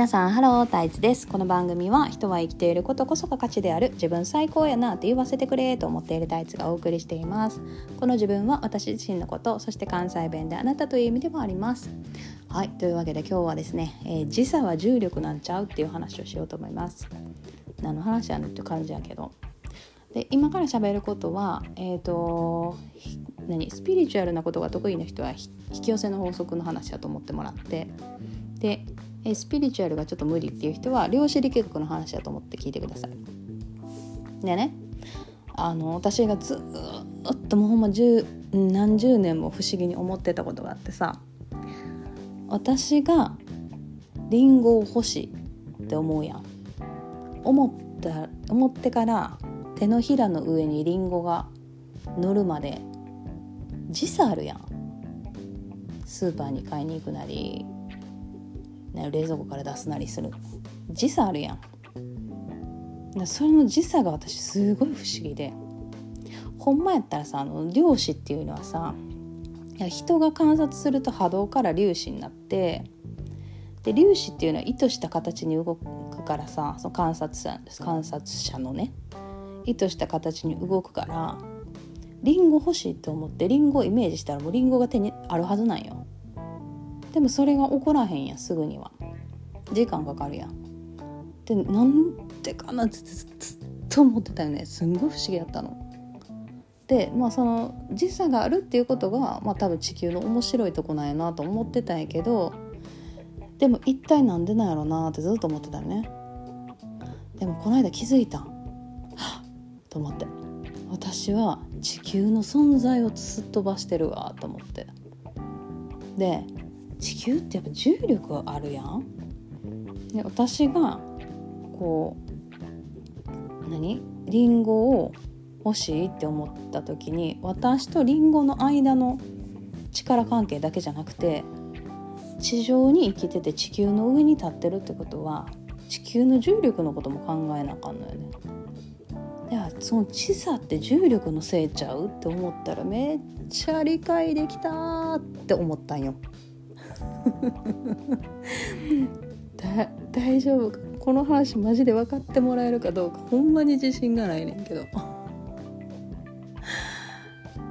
皆さんハロータイツです。この番組は人は生きていることこそが価値である自分最高やなって言わせてくれと思っているタイツがお送りしています。この自分は私自身のことそして関西弁であなたという意味でもあります。はいというわけで今日はですね、えー、時差は重力なんちゃうっていう話をしようと思います。何の話やねんって感じやけど。で今から喋ることはえっ、ー、と何スピリチュアルなことが得意な人は引き寄せの法則の話だと思ってもらって。でえスピリチュアルがちょっと無理っていう人は量子力学の話だと思って聞いてください。でねあの私がずっともうほんま十何十年も不思議に思ってたことがあってさ私がリンゴを欲しいって思うやん思った思ってから手のひらの上にリンゴが乗るまで時差あるやんスーパーに買いに行くなりね、冷蔵庫から出すなりする。時差あるやん。それの時差が私すごい不思議で。ほんまやったらさあの量子っていうのはさいや人が観察すると波動から粒子になってで粒子っていうのは意図した形に動くからさその観察者観察者のね意図した形に動くからリンゴ欲しいと思ってリンゴをイメージしたらもうリンゴが手にあるはずなんよ。でもそれが起こらへんやすぐには。時間かかるやん。でなんでかなってずっと思ってたよね。すんごい不思議やったの。でまあその時差があるっていうことが、まあ、多分地球の面白いとこなんやなと思ってたんやけどでも一体なんでなんやろなってずっと思ってたよね。でもこの間気づいたはっ！と思って。私は地球の存在をすっ飛ばしてるわと思って。で地球ってやっぱ重力あるやん。で私がこう何？リンゴを欲しいって思った時に私とリンゴの間の力関係だけじゃなくて地上に生きてて地球の上に立ってるってことは地球の重力のことも考えなあかんのよね。いやその地差って重力のせいちゃう？って思ったらめっちゃ理解できたって思ったんよ。だ大丈夫か？この話マジで分かってもらえるかどうか？ほんまに自信がないねんけど。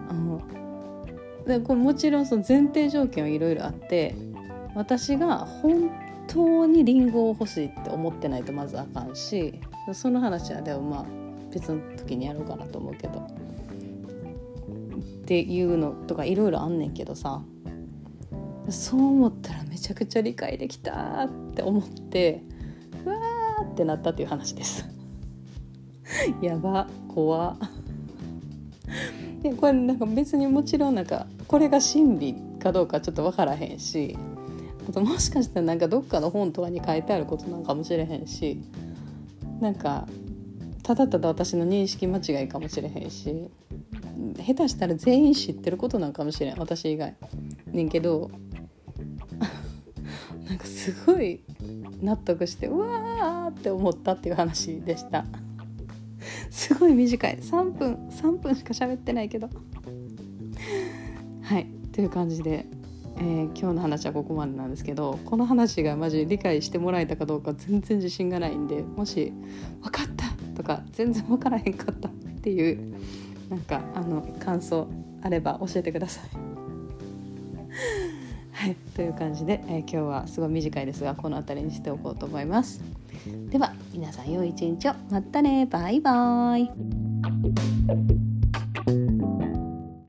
あのでこれもちろんその前提条件はいろいろあって私が本当にリンゴを欲しいって思ってないとまずあかんしその話はでもまあ別の時にやろうかなと思うけど。っていうのとかいろいろあんねんけどさ。そう思ったらめちゃくちゃ理解できたって思ってうわーってなったっていう話です。やば怖。でこれなんか別にもちろんなんかこれが真理かどうかちょっと分からへんしあともしかしたらなんかどっかの本とかに書いてあることなんかもしれへんしなんかただただ私の認識間違いかもしれへんし下手したら全員知ってることなんかもしれん私以外。ねんけどなんかすごい納得してうわーって思ったっていう話でしたすごい短い3分3分しか喋ってないけどはいという感じで、えー、今日の話はここまでなんですけどこの話がマジ理解してもらえたかどうか全然自信がないんでもし「分かった!」とか全然分からへんかったっていうなんかあの感想あれば教えてください。はい、という感じで、えー、今日はすごい短いですがこの辺りにしておこうと思います。では皆さん良い一日を。またね。バイバーイ。